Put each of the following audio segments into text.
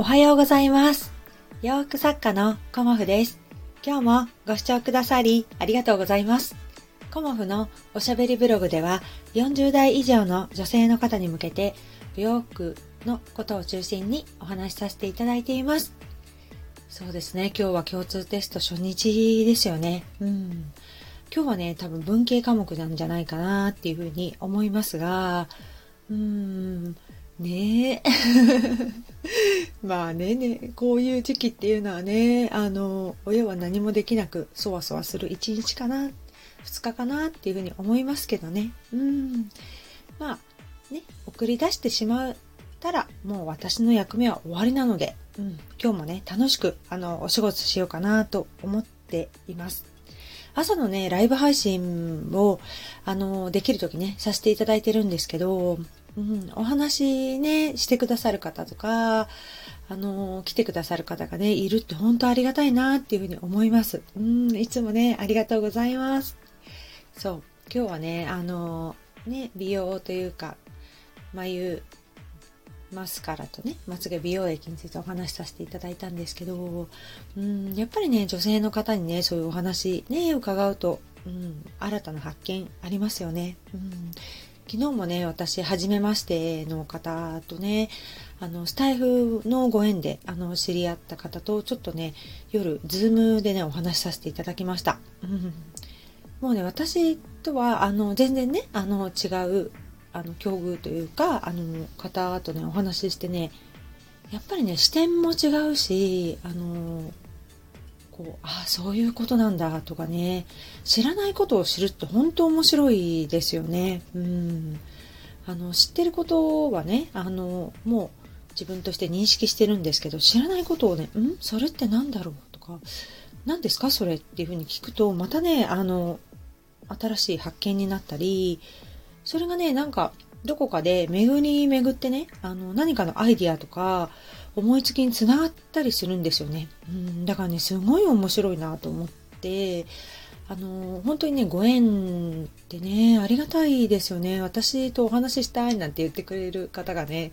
おはようございます。洋服作家のコモフです。今日もご視聴くださりありがとうございます。コモフのおしゃべりブログでは40代以上の女性の方に向けてお洋服のことを中心にお話しさせていただいています。そうですね。今日は共通テスト初日ですよね。うん。今日はね、多分文系科目なんじゃないかなっていうふうに思いますが、うーん、ねえ。まあねね、こういう時期っていうのはね、あの、親は何もできなく、そわそわする一日かな、二日かなっていうふうに思いますけどね。うん。まあ、ね、送り出してしまったら、もう私の役目は終わりなので、うん、今日もね、楽しく、あの、お仕事しようかなと思っています。朝のね、ライブ配信を、あの、できる時ね、させていただいてるんですけど、うん、お話ね、してくださる方とか、あの、来てくださる方がね、いるって本当ありがたいなっていうふうに思います。うん、いつもね、ありがとうございます。そう、今日はね、あの、ね、美容というか、眉、マスカラとね、まつげ美容液についてお話しさせていただいたんですけど、うん、やっぱりね、女性の方にね、そういうお話ね、伺うと、うん、新たな発見ありますよね。うん昨日もね、私、初めましての方とね、あの、スタイフのご縁で、あの、知り合った方と、ちょっとね、夜、ズームでね、お話しさせていただきました。うん、もうね、私とは、あの、全然ね、あの、違う、あの、境遇というか、あの、方とね、お話ししてね、やっぱりね、視点も違うし、あの、こう、あそういうことなんだとかね、知らないことを知るって本当面白いですよね。うん。あの、知ってることはね、あの、もう自分として認識してるんですけど、知らないことをね、ん？それって何だろう？とか、何ですか？それっていうふうに聞くと、またね、あの、新しい発見になったり、それがね、なんか、どこかで巡り巡ってね、あの、何かのアイディアとか、思いつきにつながったりするんですよね。うん、だからね、すごい面白いなと思って、あの、本当にね、ご縁ってね、ありがたいですよね。私とお話ししたいなんて言ってくれる方がね、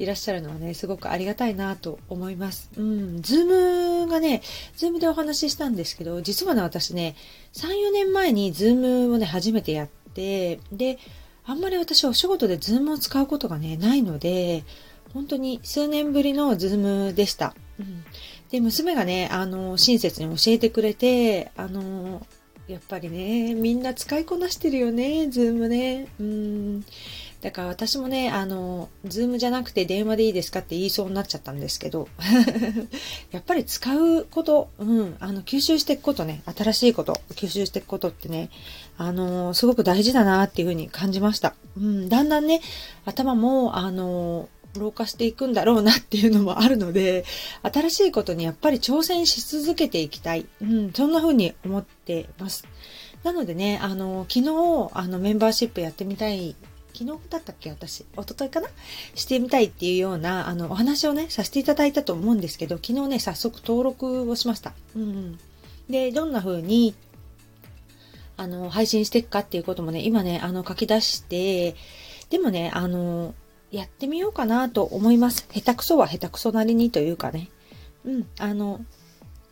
いらっしゃるのはね、すごくありがたいなと思います。うん、ズームがね、ズームでお話ししたんですけど、実はね、私ね、3、4年前にズームをね、初めてやって、で、あんまり私はお仕事でズームを使うことがね、ないので、本当に数年ぶりのズームでした。うん、で、娘がね、あの、親切に教えてくれて、あの、やっぱりね、みんな使いこなしてるよね、ズームね。うん。だから私もね、あの、ズームじゃなくて電話でいいですかって言いそうになっちゃったんですけど、やっぱり使うこと、うん、あの、吸収していくことね、新しいこと、吸収していくことってね、あの、すごく大事だなっていうふうに感じました。うん、だんだんね、頭も、あの、老化していくんだろうなっていうのもあるので、新しいことにやっぱり挑戦し続けていきたい。うん、そんな風に思ってます。なのでね、あの、昨日、あの、メンバーシップやってみたい。昨日だったっけ私。一昨日かな？してみたいっていうような、あの、お話をね、させていただいたと思うんですけど、昨日ね、早速登録をしました。うん。で、どんな風に、あの、配信していくかっていうこともね、今ね、あの、書き出して、でもね、あの、やってみようかなと思います。下手くそは下手くそなりにというかね。うん、あの、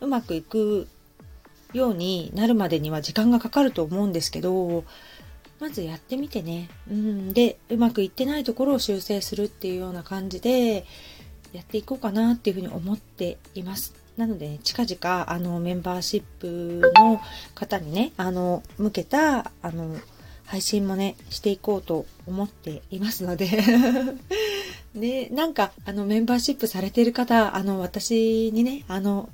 うまくいくようになるまでには時間がかかると思うんですけど、まずやってみてね。うん、で、うまくいってないところを修正するっていうような感じで、やっていこうかなっていうふうに思っています。なので、ね、近々、あの、メンバーシップの方にね、あの、向けた、あの、配信もね、していこうと思っていますので ね、なんか、あの、メンバーシップされている方、あの、私にね、あの、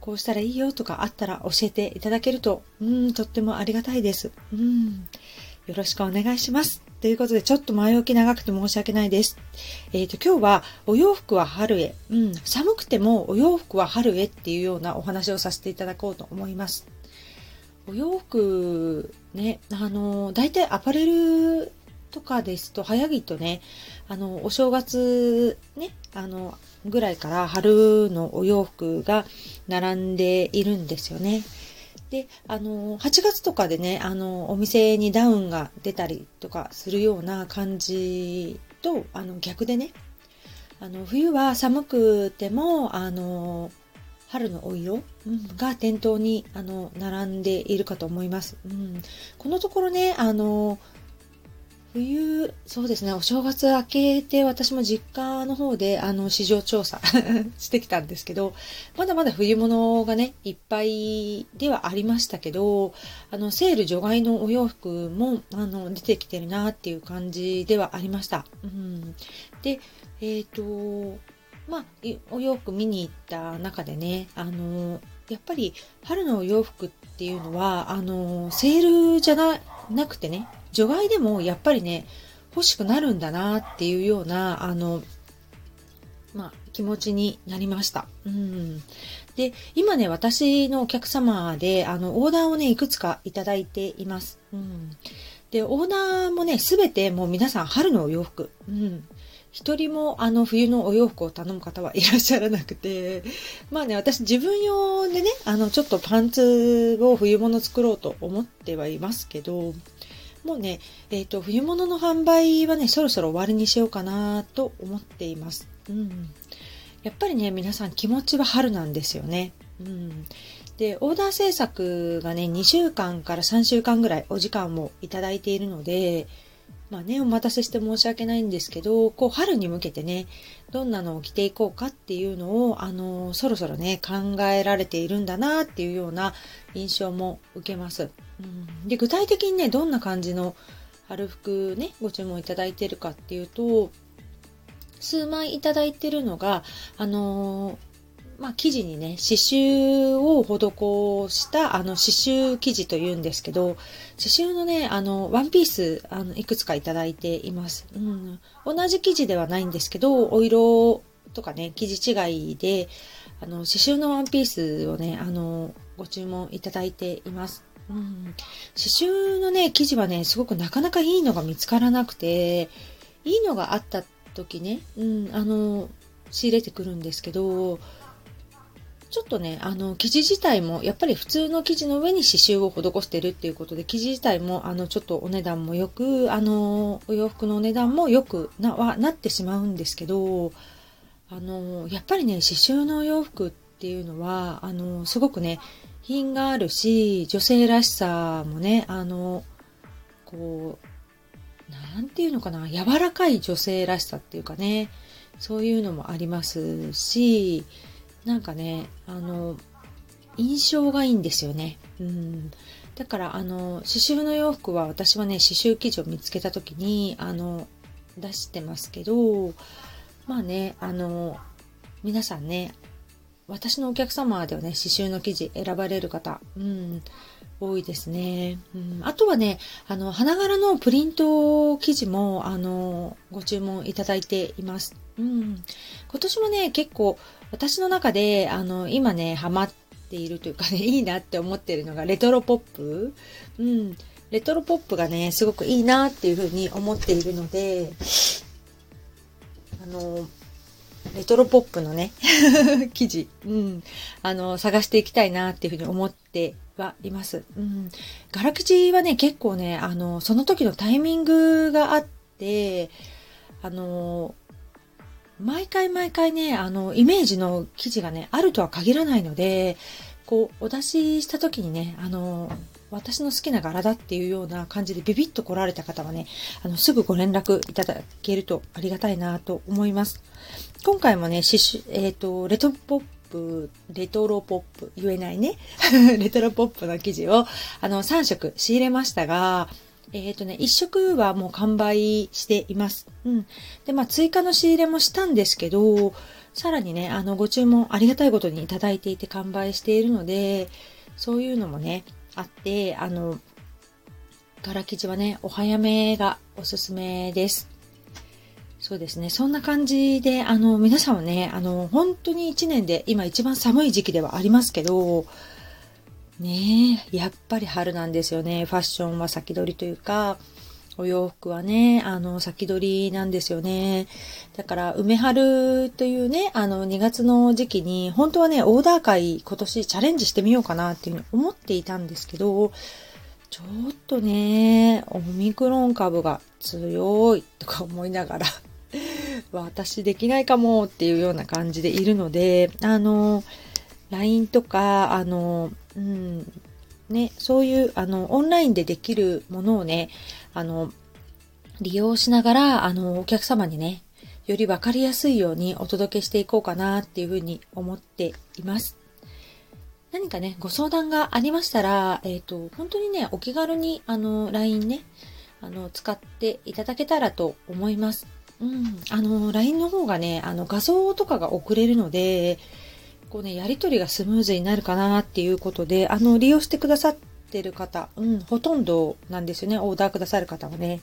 こうしたらいいよとかあったら教えていただけると、うん、とってもありがたいです。うん。よろしくお願いします。ということで、ちょっと前置き長くて申し訳ないです。えっ、ー、と、今日は、お洋服は春へ、うん、寒くてもお洋服は春へっていうようなお話をさせていただこうと思います。お洋服、ね、あの、大体アパレルとかですと、早着とね、あの、お正月、ね、あの、ぐらいから春のお洋服が並んでいるんですよね。で、あの、8月とかでね、あの、お店にダウンが出たりとかするような感じと、あの、逆でね、あの、冬は寒くても、あの、春のお色、が店頭にあの並んでいるかと思います。うん、このところね、あの、冬、そうですね、お正月明けて私も実家の方であの市場調査 してきたんですけど、まだまだ冬物がね、いっぱいではありましたけど、あの、セール除外のお洋服もあの出てきてるなっていう感じではありました。うん、で、えっ、ー、と、まあ、お洋服見に行った中でね、あの、やっぱり春のお洋服っていうのは、あの、セールじゃななくてね、除外でもやっぱりね、欲しくなるんだなっていうような、あの、まあ、気持ちになりました。うん。で、今ね、私のお客様で、あの、オーダーをね、いくつかいただいています。うん。で、オーダーもね、すべてもう皆さん春のお洋服。うん。一人もあの冬のお洋服を頼む方はいらっしゃらなくて、まあね、私自分用でね、あのちょっとパンツを冬物作ろうと思ってはいますけど、もうね、えっ、ー、と、冬物の販売はね、そろそろ終わりにしようかなと思っています。うん。やっぱりね、皆さん気持ちは春なんですよね。うん。で、オーダー制作がね、2週間から3週間ぐらいお時間をいただいているので、まあね、お待たせして申し訳ないんですけど、こう春に向けてね、どんなのを着ていこうかっていうのを、あの、そろそろね、考えられているんだなっていうような印象も受けます。うん、で、具体的にね、どんな感じの春服ね、ご注文いただいてるかっていうと、数枚いただいてるのが、あのまあ、生地にね、刺繍を施したあの刺繍生地というんですけど、刺繍のね、あの、ワンピース、あの、いくつかいただいています。うん。同じ生地ではないんですけど、お色とかね、生地違いで、あの、刺繍のワンピースをね、あの、ご注文いただいています。うん。刺繍のね、生地はね、すごくなかなかいいのが見つからなくて、いいのがあった時ね、うん、あの、仕入れてくるんですけど、ちょっとね、あの、生地自体も、やっぱり普通の生地の上に刺繍を施してるっていうことで、生地自体も、あの、ちょっとお値段もよく、あの、お洋服のお値段もよくな、は、なってしまうんですけど、あの、やっぱりね、刺繍のお洋服っていうのは、あの、すごくね、品があるし、女性らしさもね、あの、こう、なんていうのかな、柔らかい女性らしさっていうかね、そういうのもありますし、なんかね、あの、印象がいいんですよね。うん。だから、あの、刺繍の洋服は私はね、刺繍生地を見つけた時に、あの、出してますけど、まあね、あの、皆さんね、私のお客様ではね、刺繍の生地選ばれる方、うん、多いですね。うん、あとはね、あの、花柄のプリント生地も、あの、ご注文いただいています。うん。今年もね、結構、私の中で、あの、今ね、ハマっているというかね、いいなって思ってるのがレトロポップ。うん。レトロポップがね、すごくいいなっていうふうに思っているので、あの、レトロポップのね、記事、うん、あの、探していきたいなっていうふうに思ってはいます。うん。ガラクチはね、結構ね、あの、その時のタイミングがあって、あの、毎回毎回ね、あの、イメージの記事がね、あるとは限らないので、こう、お出しした時にね、あの、私の好きな柄だっていうような感じでビビッと来られた方はね、あの、すぐご連絡いただけるとありがたいなと思います。今回もね、刺繍、えっ、ー、と、レトロポップ、レトロポップ、言えないね。レトロポップの生地を、あの、3色仕入れましたが、えっ、ー、とね、1色はもう完売しています。うん。で、まあ、追加の仕入れもしたんですけど、さらにね、あの、ご注文ありがたいことにいただいていて完売しているので、そういうのもね、あって、あの、柄生地はね、お早めがおすすめです。そうですね。そんな感じで、あの、皆さんはね、あの、本当に1年で今一番寒い時期ではありますけど、ねえ、やっぱり春なんですよね。ファッションは先取りというか、お洋服はね、あの、先取りなんですよね。だから、梅春というね、あの、2月の時期に、本当はね、オーダー会今年チャレンジしてみようかなっていうふうに思っていたんですけど、ちょっとね、オミクロン株が強いとか思いながら 私できないかもっていうような感じでいるので、あの、LINE とか、あの、うん、ね、そういう、あの、オンラインでできるものをね、あの、利用しながら、あの、お客様にね、よりわかりやすいようにお届けしていこうかなっていうふうに思っています。何かね、ご相談がありましたら、えっ、ー、と、本当にね、お気軽に、あの、LINE ね、あの、使っていただけたらと思います。うん。あの、LINE の方がね、あの、画像とかが送れるので、こうね、やりとりがスムーズになるかなっていうことで、あの、利用してくださってる方、うん、ほとんどなんですよね、オーダーくださる方はね。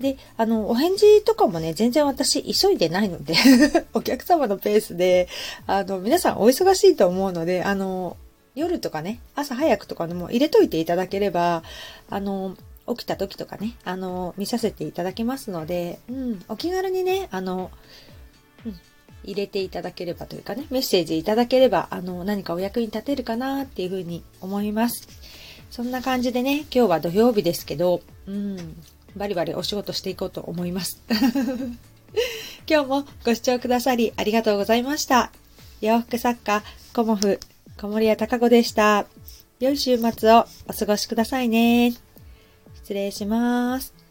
で、あの、お返事とかもね、全然私急いでないので お客様のペースで、あの、皆さんお忙しいと思うので、あの、夜とかね、朝早くとかでも入れといていただければ、あの、起きた時とかね、あの、見させていただけますので、うん、お気軽にね、あの、うん、入れていただければというかね、メッセージいただければ、あの、何かお役に立てるかなっていうふうに思います。そんな感じでね、今日は土曜日ですけど、うん、バリバリお仕事していこうと思います。今日もご視聴くださりありがとうございました。洋服作家、コモフ、小森屋隆子でした。良い週末をお過ごしくださいね。失礼します。